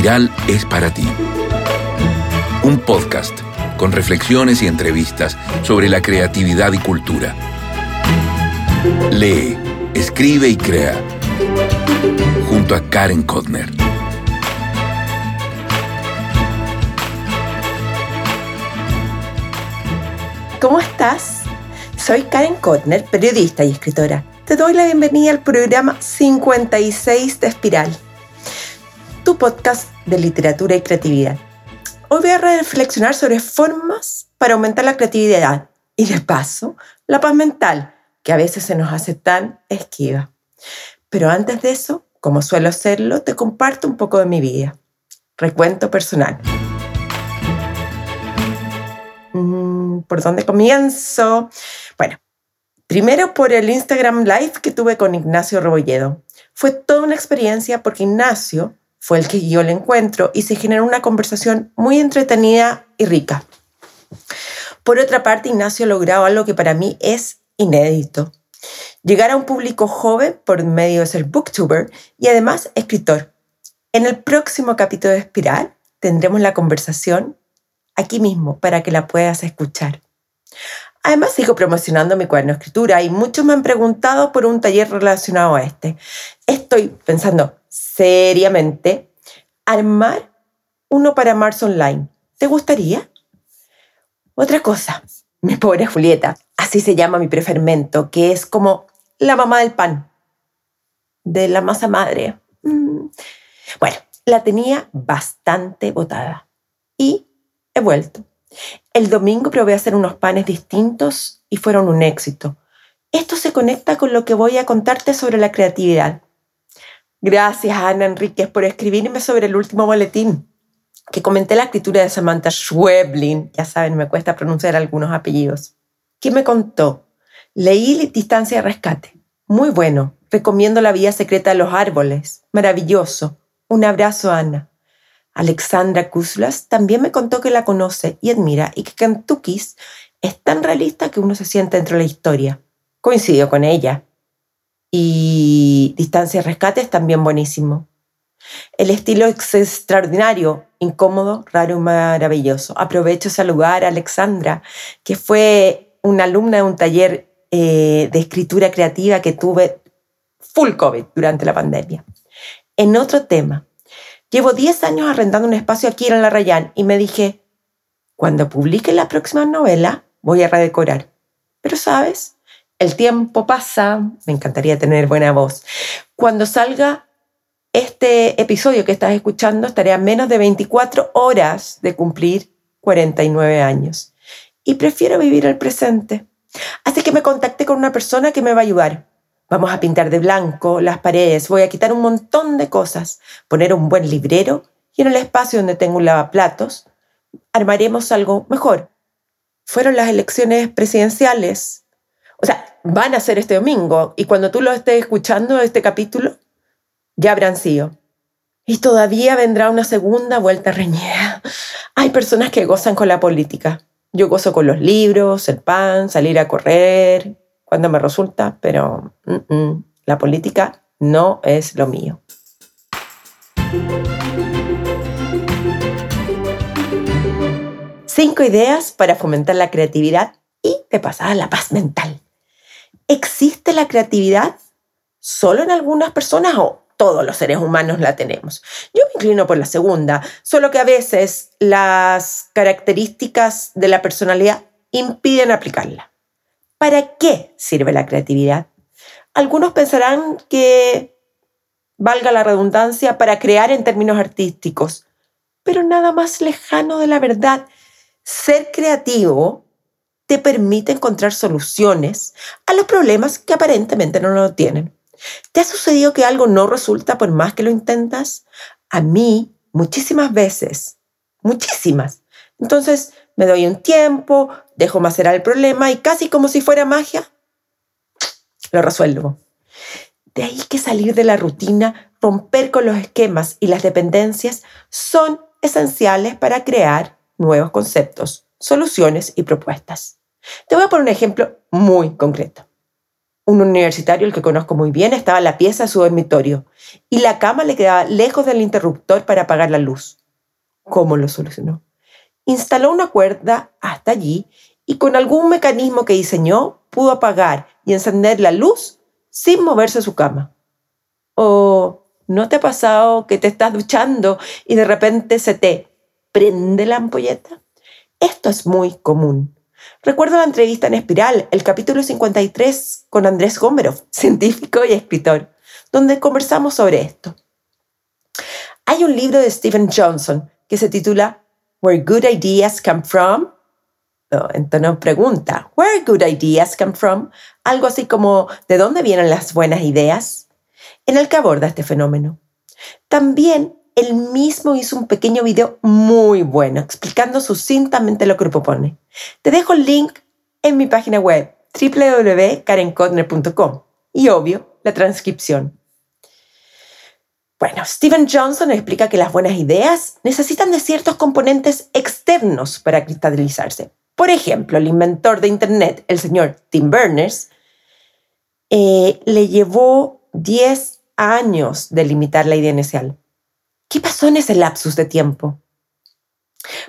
Espiral es para ti. Un podcast con reflexiones y entrevistas sobre la creatividad y cultura. Lee, escribe y crea. Junto a Karen Kodner. ¿Cómo estás? Soy Karen Kotner, periodista y escritora. Te doy la bienvenida al programa 56 de Espiral, tu podcast de literatura y creatividad. Hoy voy a reflexionar sobre formas para aumentar la creatividad y de paso la paz mental, que a veces se nos hace tan esquiva. Pero antes de eso, como suelo hacerlo, te comparto un poco de mi vida. Recuento personal. Mm, ¿Por dónde comienzo? Bueno, primero por el Instagram Live que tuve con Ignacio Rebolledo. Fue toda una experiencia porque Ignacio fue el que guió el encuentro y se generó una conversación muy entretenida y rica. Por otra parte, Ignacio logrado algo que para mí es inédito. Llegar a un público joven por medio de ser booktuber y además escritor. En el próximo capítulo de Espiral tendremos la conversación aquí mismo para que la puedas escuchar. Además, sigo promocionando mi cuaderno de escritura y muchos me han preguntado por un taller relacionado a este. Estoy pensando seriamente armar uno para marzo online. ¿Te gustaría? Otra cosa, mi pobre Julieta, así se llama mi prefermento, que es como la mamá del pan, de la masa madre. Mm. Bueno, la tenía bastante botada y he vuelto. El domingo probé hacer unos panes distintos y fueron un éxito. Esto se conecta con lo que voy a contarte sobre la creatividad. Gracias Ana Enríquez por escribirme sobre el último boletín, que comenté la escritura de Samantha Schweblin, ya saben, me cuesta pronunciar algunos apellidos. ¿Qué me contó? Leí Distancia de Rescate. Muy bueno. Recomiendo La Vía Secreta de los Árboles. Maravilloso. Un abrazo, Ana. Alexandra Kuzlas también me contó que la conoce y admira y que Kentucky's es tan realista que uno se siente dentro de la historia. Coincidió con ella. Y Distancia y Rescate es también buenísimo. El estilo es extraordinario, incómodo, raro y maravilloso. Aprovecho ese lugar a Alexandra, que fue una alumna de un taller eh, de escritura creativa que tuve full COVID durante la pandemia. En otro tema, Llevo 10 años arrendando un espacio aquí en La Rayán y me dije, cuando publique la próxima novela, voy a redecorar. Pero sabes, el tiempo pasa, me encantaría tener buena voz. Cuando salga este episodio que estás escuchando, estaré a menos de 24 horas de cumplir 49 años. Y prefiero vivir el presente. Así que me contacté con una persona que me va a ayudar. Vamos a pintar de blanco las paredes, voy a quitar un montón de cosas, poner un buen librero y en el espacio donde tengo un lavaplatos armaremos algo mejor. Fueron las elecciones presidenciales. O sea, van a ser este domingo y cuando tú lo estés escuchando, este capítulo, ya habrán sido. Y todavía vendrá una segunda vuelta reñida. Hay personas que gozan con la política. Yo gozo con los libros, el pan, salir a correr, cuando me resulta, pero la política no es lo mío. Cinco ideas para fomentar la creatividad y de pasar la paz mental. ¿Existe la creatividad solo en algunas personas o todos los seres humanos la tenemos? Yo me inclino por la segunda, solo que a veces las características de la personalidad impiden aplicarla. ¿Para qué sirve la creatividad? Algunos pensarán que, valga la redundancia, para crear en términos artísticos, pero nada más lejano de la verdad. Ser creativo te permite encontrar soluciones a los problemas que aparentemente no lo tienen. ¿Te ha sucedido que algo no resulta por más que lo intentas? A mí, muchísimas veces, muchísimas. Entonces, me doy un tiempo, dejo macerar el problema y casi como si fuera magia, lo resuelvo. De ahí que salir de la rutina, romper con los esquemas y las dependencias son esenciales para crear nuevos conceptos, soluciones y propuestas. Te voy a poner un ejemplo muy concreto. Un universitario, el que conozco muy bien, estaba en la pieza de su dormitorio y la cama le quedaba lejos del interruptor para apagar la luz. ¿Cómo lo solucionó? Instaló una cuerda hasta allí y con algún mecanismo que diseñó pudo apagar y encender la luz sin moverse de su cama. ¿O no te ha pasado que te estás duchando y de repente se te prende la ampolleta? Esto es muy común. Recuerdo la entrevista en Espiral, el capítulo 53, con Andrés Gomerov, científico y escritor, donde conversamos sobre esto. Hay un libro de Stephen Johnson que se titula Where Good Ideas Come From. entonces pregunta, Where Good Ideas Come From? Algo así como, ¿de dónde vienen las buenas ideas? En el que aborda este fenómeno. También él mismo hizo un pequeño video muy bueno explicando sucintamente lo que propone. Te dejo el link en mi página web www.karenkotner.com y obvio la transcripción. Bueno, Steven Johnson explica que las buenas ideas necesitan de ciertos componentes externos para cristalizarse. Por ejemplo, el inventor de Internet, el señor Tim Berners, eh, le llevó 10 años de limitar la idea inicial. ¿Qué pasó en ese lapsus de tiempo?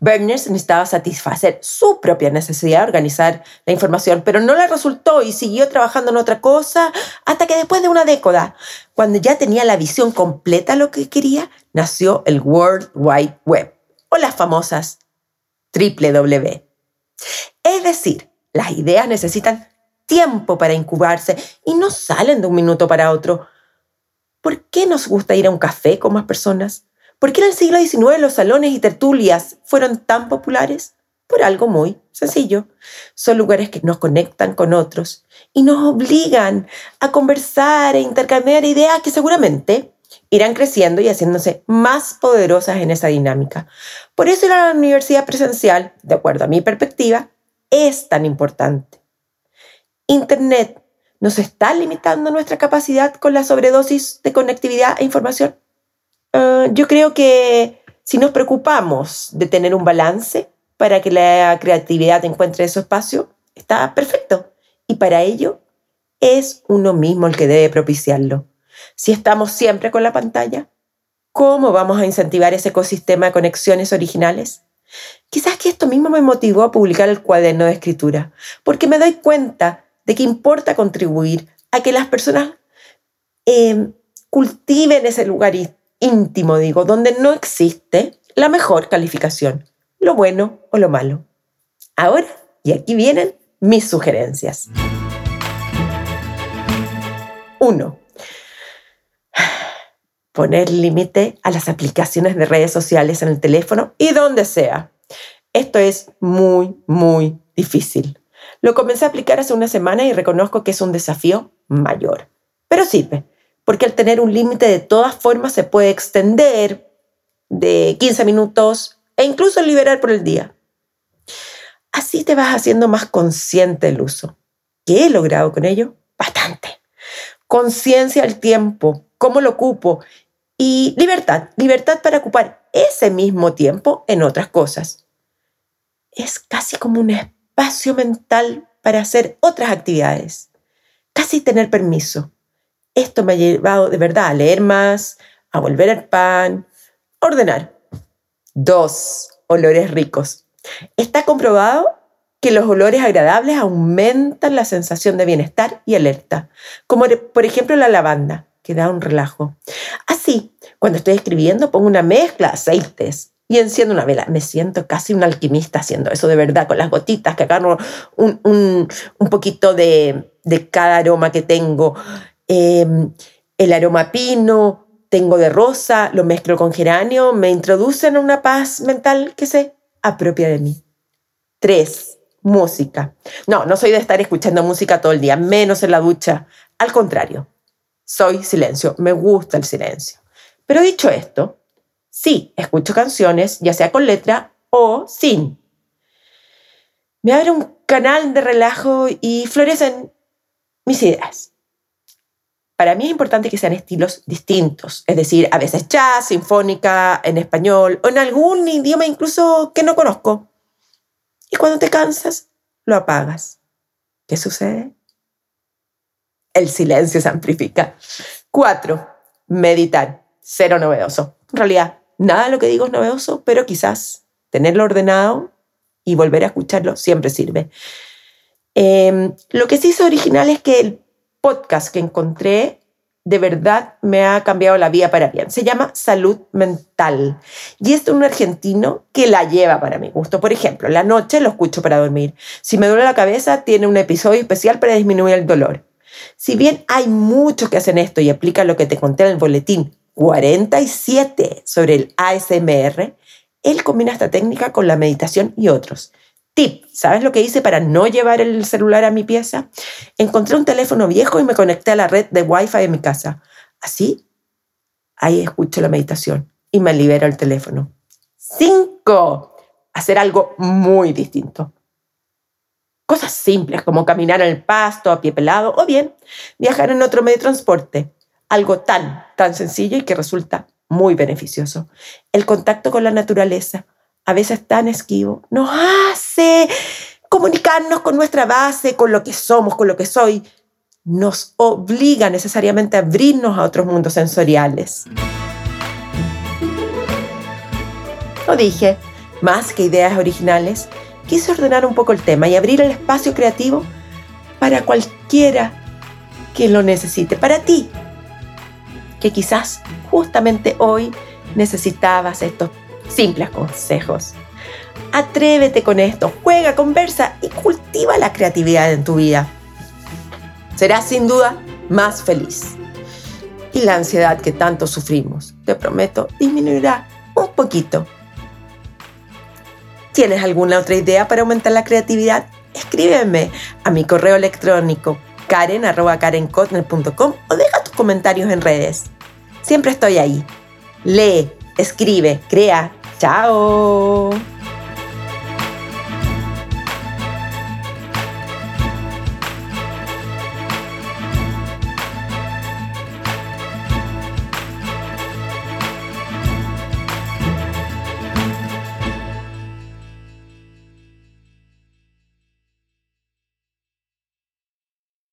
Berners necesitaba satisfacer su propia necesidad de organizar la información, pero no le resultó y siguió trabajando en otra cosa hasta que después de una década, cuando ya tenía la visión completa de lo que quería, nació el World Wide Web o las famosas W. Es decir, las ideas necesitan tiempo para incubarse y no salen de un minuto para otro. ¿Por qué nos gusta ir a un café con más personas? ¿Por qué en el siglo XIX los salones y tertulias fueron tan populares? Por algo muy sencillo. Son lugares que nos conectan con otros y nos obligan a conversar e intercambiar ideas que seguramente irán creciendo y haciéndose más poderosas en esa dinámica. Por eso la universidad presencial, de acuerdo a mi perspectiva, es tan importante. Internet nos está limitando nuestra capacidad con la sobredosis de conectividad e información. Ah, yo creo que si nos preocupamos de tener un balance para que la creatividad encuentre su espacio, está perfecto. Y para ello es uno mismo el que debe propiciarlo. Si estamos siempre con la pantalla, ¿cómo vamos a incentivar ese ecosistema de conexiones originales? Quizás que esto mismo me motivó a publicar el cuaderno de escritura, porque me doy cuenta de que importa contribuir a que las personas eh, cultiven ese lugar íntimo, digo, donde no existe la mejor calificación, lo bueno o lo malo. Ahora, y aquí vienen mis sugerencias. 1. Poner límite a las aplicaciones de redes sociales en el teléfono y donde sea. Esto es muy, muy difícil. Lo comencé a aplicar hace una semana y reconozco que es un desafío mayor, pero sirve porque al tener un límite de todas formas se puede extender de 15 minutos e incluso liberar por el día. Así te vas haciendo más consciente del uso. ¿Qué he logrado con ello? Bastante. Conciencia al tiempo, cómo lo ocupo y libertad, libertad para ocupar ese mismo tiempo en otras cosas. Es casi como un espacio mental para hacer otras actividades, casi tener permiso. Esto me ha llevado de verdad a leer más, a volver al pan, ordenar. Dos, olores ricos. Está comprobado que los olores agradables aumentan la sensación de bienestar y alerta, como por ejemplo la lavanda, que da un relajo. Así, cuando estoy escribiendo, pongo una mezcla de aceites y enciendo una vela. Me siento casi un alquimista haciendo eso de verdad, con las gotitas, que agarro un, un poquito de, de cada aroma que tengo Em, el aroma pino, tengo de rosa, lo mezclo con geranio, me introducen a una paz mental que se apropia de mí. Tres, música. No, no soy de estar escuchando música todo el día, menos en la ducha. Al contrario, soy silencio, me gusta el silencio. Pero dicho esto, sí, escucho canciones, ya sea con letra o sin. Me abre un canal de relajo y florecen mis ideas. Para mí es importante que sean estilos distintos, es decir, a veces jazz, sinfónica, en español o en algún idioma incluso que no conozco. Y cuando te cansas, lo apagas. ¿Qué sucede? el silencio se amplifica. Cuatro, meditar. Cero novedoso. En realidad, nada de lo que digo es novedoso, pero quizás tenerlo ordenado y volver a escucharlo siempre sirve. Em, lo que sí es original es que el podcast que encontré de verdad me ha cambiado la vida para bien. Se llama Salud Mental. Y es de un argentino que la lleva para mi gusto. Por ejemplo, la noche lo escucho para dormir. Si me duele la cabeza, tiene un episodio especial para disminuir el dolor. Si bien hay muchos que hacen esto y aplican lo que te conté en el boletín 47 sobre el ASMR, él combina esta técnica con la meditación y otros. Tip, ¿sabes lo que hice para no llevar el celular a mi pieza? Encontré un teléfono viejo y me conecté a la red de Wi-Fi de mi casa. Así, ahí escucho la meditación y me libero el teléfono. Cinco, hacer algo muy distinto. Cosas simples como caminar el pasto a pie pelado o bien viajar en otro medio de transporte. Algo tan, tan sencillo y que resulta muy beneficioso. El contacto con la naturaleza, a veces tan esquivo, nos comunicarnos con nuestra base, con lo que somos, con lo que soy. Nos obliga necesariamente a abrirnos a otros mundos sensoriales. Lo dije, más que ideas originales, quise ordenar un poco el tema y abrir el espacio creativo para cualquiera que lo necesite, para ti, que quizás justamente hoy necesitabas estos simples consejos. Atrévete con esto, juega, conversa y cultiva la creatividad en tu vida. Serás sin duda más feliz. Y la ansiedad que tanto sufrimos, te prometo, disminuirá un poquito. ¿Tienes alguna otra idea para aumentar la creatividad? Escríbeme a mi correo electrónico karen.karenkotner.com o deja tus comentarios en redes. Siempre estoy ahí. Lee, escribe, crea Chao.